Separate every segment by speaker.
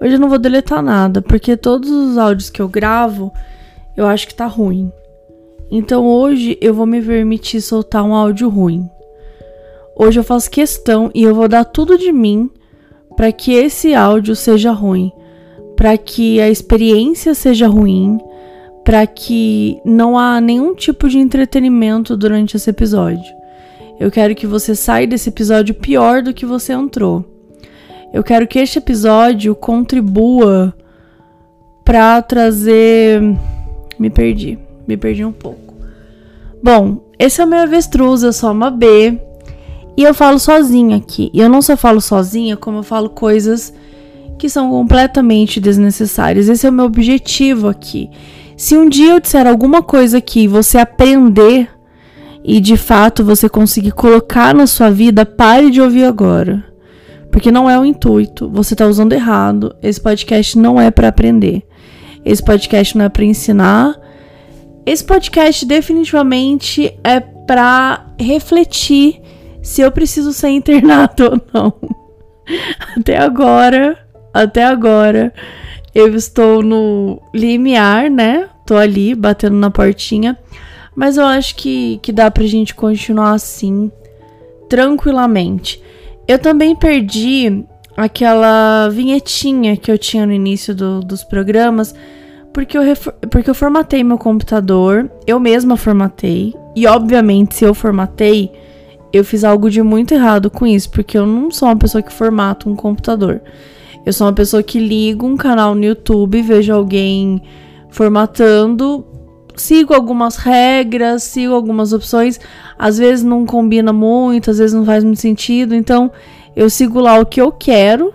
Speaker 1: Hoje eu não vou deletar nada, porque todos os áudios que eu gravo, eu acho que tá ruim. Então hoje eu vou me permitir soltar um áudio ruim. Hoje eu faço questão e eu vou dar tudo de mim para que esse áudio seja ruim, para que a experiência seja ruim, para que não há nenhum tipo de entretenimento durante esse episódio. Eu quero que você saia desse episódio pior do que você entrou. Eu quero que este episódio contribua para trazer. Me perdi, me perdi um pouco. Bom, esse é o meu avestruz, eu sou uma B e eu falo sozinha aqui. E eu não só falo sozinha, como eu falo coisas que são completamente desnecessárias. Esse é o meu objetivo aqui. Se um dia eu disser alguma coisa aqui e você aprender e de fato você conseguir colocar na sua vida, pare de ouvir agora. Porque não é o intuito, você está usando errado. Esse podcast não é para aprender. Esse podcast não é para ensinar. Esse podcast definitivamente é para refletir se eu preciso ser internado ou não. Até agora, até agora, eu estou no limiar, né? Tô ali batendo na portinha. Mas eu acho que, que dá pra gente continuar assim, tranquilamente. Eu também perdi aquela vinhetinha que eu tinha no início do, dos programas, porque eu, porque eu formatei meu computador, eu mesma formatei. E obviamente, se eu formatei, eu fiz algo de muito errado com isso, porque eu não sou uma pessoa que formata um computador. Eu sou uma pessoa que liga um canal no YouTube, vejo alguém formatando, sigo algumas regras, sigo algumas opções, às vezes não combina muito, às vezes não faz muito sentido, então eu sigo lá o que eu quero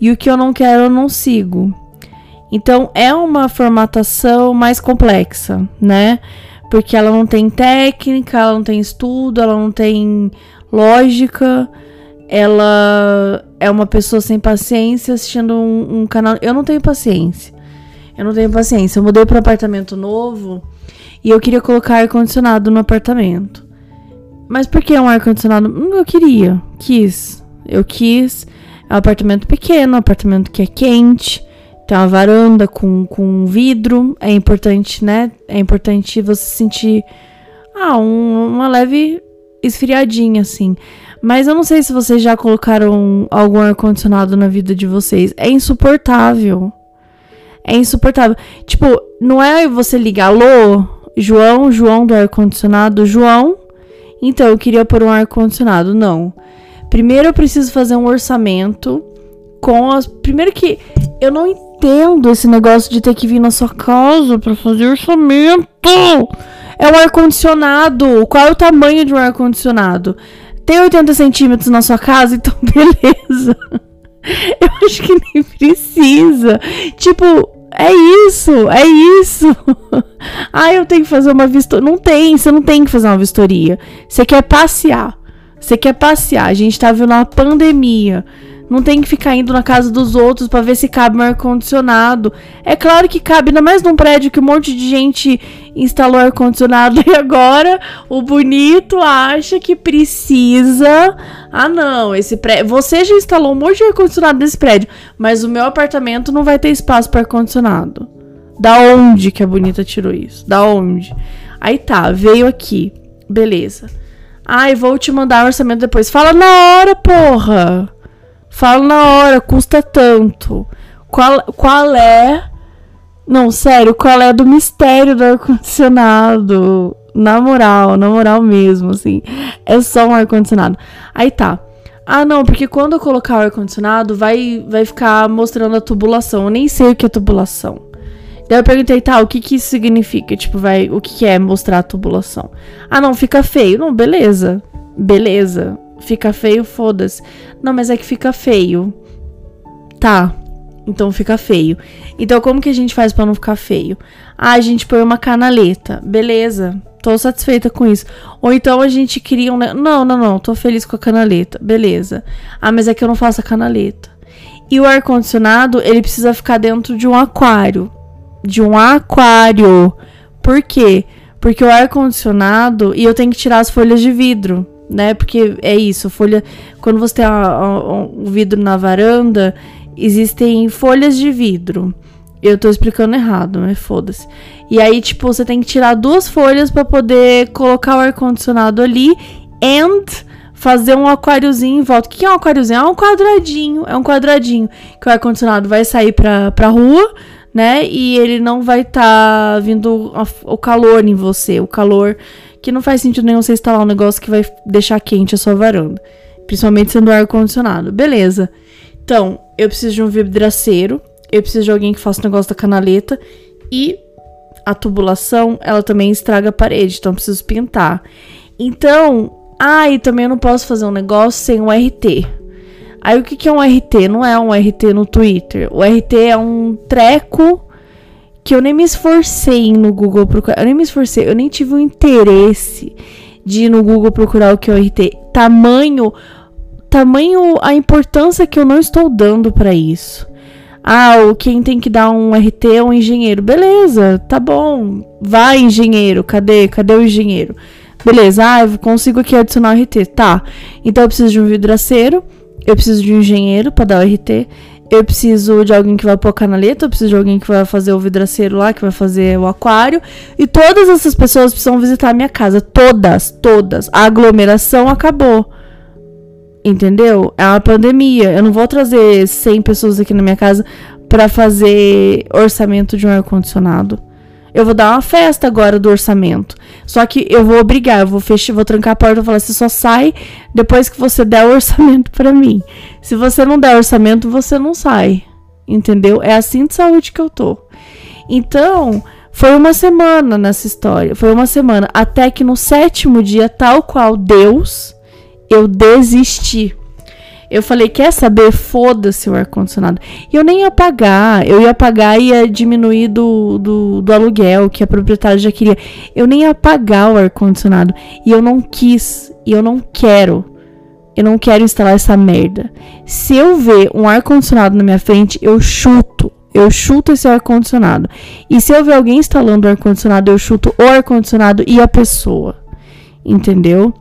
Speaker 1: e o que eu não quero eu não sigo. Então é uma formatação mais complexa, né? Porque ela não tem técnica, ela não tem estudo, ela não tem lógica, ela é uma pessoa sem paciência assistindo um, um canal. Eu não tenho paciência. Eu não tenho paciência. Eu mudei para apartamento novo e eu queria colocar ar-condicionado no apartamento. Mas por que um ar-condicionado? Hum, eu queria. Quis. Eu quis. É um apartamento pequeno, um apartamento que é quente. Tem uma varanda com, com vidro. É importante, né? É importante você sentir ah, um, uma leve esfriadinha, assim. Mas eu não sei se vocês já colocaram algum ar-condicionado na vida de vocês. É insuportável. É insuportável. Tipo, não é você ligar, alô, João, João do ar-condicionado, João. Então, eu queria pôr um ar-condicionado. Não. Primeiro eu preciso fazer um orçamento com as. Primeiro que eu não entendo esse negócio de ter que vir na sua casa para fazer orçamento. É um ar-condicionado. Qual é o tamanho de um ar-condicionado? Tem 80 centímetros na sua casa? Então, beleza. Eu acho que nem precisa. Tipo, é isso, é isso. ah, eu tenho que fazer uma vistoria. Não tem, você não tem que fazer uma vistoria. Você quer passear. Você quer passear. A gente tá vendo uma pandemia. Não tem que ficar indo na casa dos outros para ver se cabe um ar-condicionado. É claro que cabe, ainda mais num prédio que um monte de gente instalou ar-condicionado e agora o bonito acha que precisa. Ah, não, esse prédio. Você já instalou um monte de ar-condicionado nesse prédio, mas o meu apartamento não vai ter espaço para ar-condicionado. Da onde que a bonita tirou isso? Da onde? Aí tá, veio aqui. Beleza. Ai, vou te mandar o orçamento depois. Fala na hora, porra! Fala na hora, custa tanto. Qual, qual é. Não, sério, qual é do mistério do ar-condicionado? Na moral, na moral mesmo, assim. É só um ar-condicionado. Aí tá. Ah, não, porque quando eu colocar o ar-condicionado, vai, vai ficar mostrando a tubulação. Eu nem sei o que é tubulação. Daí eu perguntei, tá, o que que isso significa? Tipo, vai, o que, que é mostrar a tubulação? Ah, não, fica feio. Não, beleza. Beleza. Fica feio, foda-se. Não, mas é que fica feio. Tá. Então fica feio. Então como que a gente faz para não ficar feio? Ah, a gente põe uma canaleta. Beleza. Tô satisfeita com isso. Ou então a gente cria um. Não, não, não. Tô feliz com a canaleta. Beleza. Ah, mas é que eu não faço a canaleta. E o ar-condicionado, ele precisa ficar dentro de um aquário. De um aquário. Por quê? Porque o ar-condicionado. E eu tenho que tirar as folhas de vidro né? Porque é isso, folha. Quando você tem o vidro na varanda existem folhas de vidro. Eu tô explicando errado, mas foda-se. E aí, tipo, você tem que tirar duas folhas para poder colocar o ar-condicionado ali and fazer um aquáriozinho em volta. O que é um aquáriozinho? É um quadradinho. É um quadradinho que o ar-condicionado vai sair pra, pra rua, né? E ele não vai estar tá vindo o calor em você. O calor que não faz sentido nenhum você instalar um negócio que vai deixar quente a sua varanda. Principalmente sendo ar-condicionado. Beleza. Então, eu preciso de um vidraceiro. Eu preciso de alguém que faça o negócio da canaleta. E a tubulação, ela também estraga a parede. Então, eu preciso pintar. Então, ah, e também eu não posso fazer um negócio sem um RT. Aí, o que, que é um RT? Não é um RT no Twitter. O RT é um treco que eu nem me esforcei no Google procurar. Eu nem me esforcei, eu nem tive o interesse de ir no Google procurar o que é o RT. Tamanho tamanho a importância que eu não estou dando para isso. Ah, o quem tem que dar um RT é um engenheiro. Beleza, tá bom. Vai, engenheiro. Cadê? Cadê o engenheiro? Beleza, ah, eu consigo aqui adicionar o RT. Tá. Então eu preciso de um vidraceiro. Eu preciso de um engenheiro para dar o RT. Eu preciso de alguém que vai pôr a canaleta, eu preciso de alguém que vai fazer o vidraceiro lá, que vai fazer o aquário. E todas essas pessoas precisam visitar a minha casa. Todas, todas. A aglomeração acabou. Entendeu? É uma pandemia. Eu não vou trazer 100 pessoas aqui na minha casa para fazer orçamento de um ar-condicionado. Eu vou dar uma festa agora do orçamento. Só que eu vou obrigar, eu vou fechar, vou trancar a porta e falar: você só sai depois que você der o orçamento para mim. Se você não der orçamento, você não sai. Entendeu? É assim de saúde que eu tô. Então, foi uma semana nessa história. Foi uma semana. Até que no sétimo dia, tal qual Deus eu desisti. Eu falei, quer saber? Foda-se o ar-condicionado. E eu nem ia pagar. Eu ia pagar e ia diminuir do, do, do aluguel que a proprietária já queria. Eu nem ia pagar o ar-condicionado. E eu não quis. E eu não quero. Eu não quero instalar essa merda. Se eu ver um ar-condicionado na minha frente, eu chuto. Eu chuto esse ar-condicionado. E se eu ver alguém instalando o ar-condicionado, eu chuto o ar-condicionado e a pessoa. Entendeu?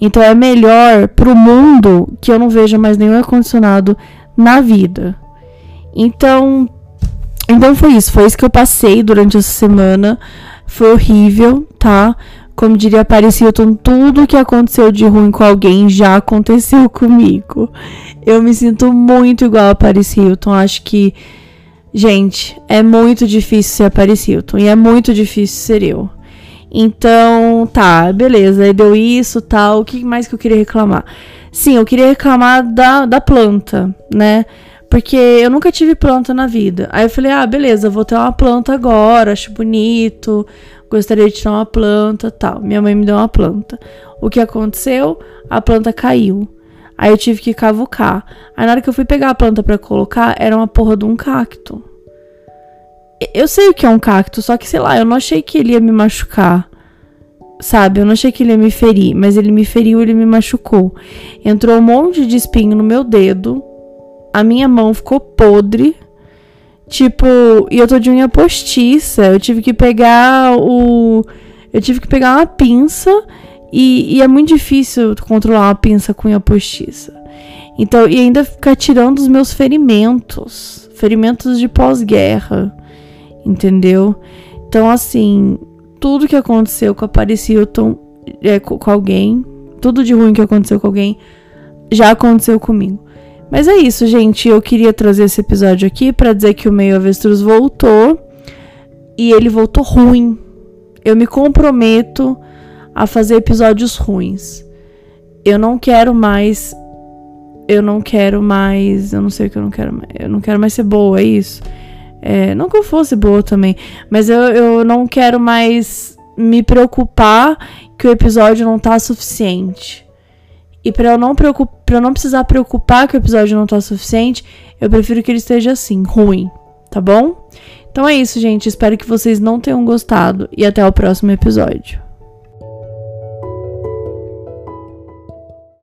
Speaker 1: Então é melhor pro mundo que eu não veja mais nenhum ar-condicionado na vida. Então, então foi isso, foi isso que eu passei durante essa semana. Foi horrível, tá? Como diria Paris Hilton, tudo que aconteceu de ruim com alguém já aconteceu comigo. Eu me sinto muito igual a Paris Hilton. Acho que, gente, é muito difícil ser a Paris Hilton e é muito difícil ser eu. Então, tá, beleza. Aí deu isso, tal. O que mais que eu queria reclamar? Sim, eu queria reclamar da, da planta, né? Porque eu nunca tive planta na vida. Aí eu falei, ah, beleza, vou ter uma planta agora, acho bonito, gostaria de ter uma planta, tal. Minha mãe me deu uma planta. O que aconteceu? A planta caiu. Aí eu tive que cavucar. Aí na hora que eu fui pegar a planta para colocar, era uma porra de um cacto. Eu sei o que é um cacto, só que sei lá, eu não achei que ele ia me machucar. Sabe? Eu não achei que ele ia me ferir, mas ele me feriu, ele me machucou. Entrou um monte de espinho no meu dedo. A minha mão ficou podre. Tipo, e eu tô de unha postiça. Eu tive que pegar o. Eu tive que pegar uma pinça. E, e é muito difícil controlar uma pinça com unha postiça. Então, e ainda ficar tirando os meus ferimentos. Ferimentos de pós-guerra entendeu? Então, assim, tudo que aconteceu com a Paris Hilton, é, com, alguém, tudo de ruim que aconteceu com alguém, já aconteceu comigo. Mas é isso, gente. Eu queria trazer esse episódio aqui para dizer que o meio avestruz voltou e ele voltou ruim. Eu me comprometo a fazer episódios ruins. Eu não quero mais. Eu não quero mais. Eu não sei o que eu não quero mais. Eu não quero mais ser boa, é isso. É, não que eu fosse boa também, mas eu, eu não quero mais me preocupar que o episódio não tá suficiente. E para eu não para eu não precisar preocupar que o episódio não tá suficiente, eu prefiro que ele esteja assim, ruim, tá bom? Então é isso, gente. Espero que vocês não tenham gostado e até o próximo episódio.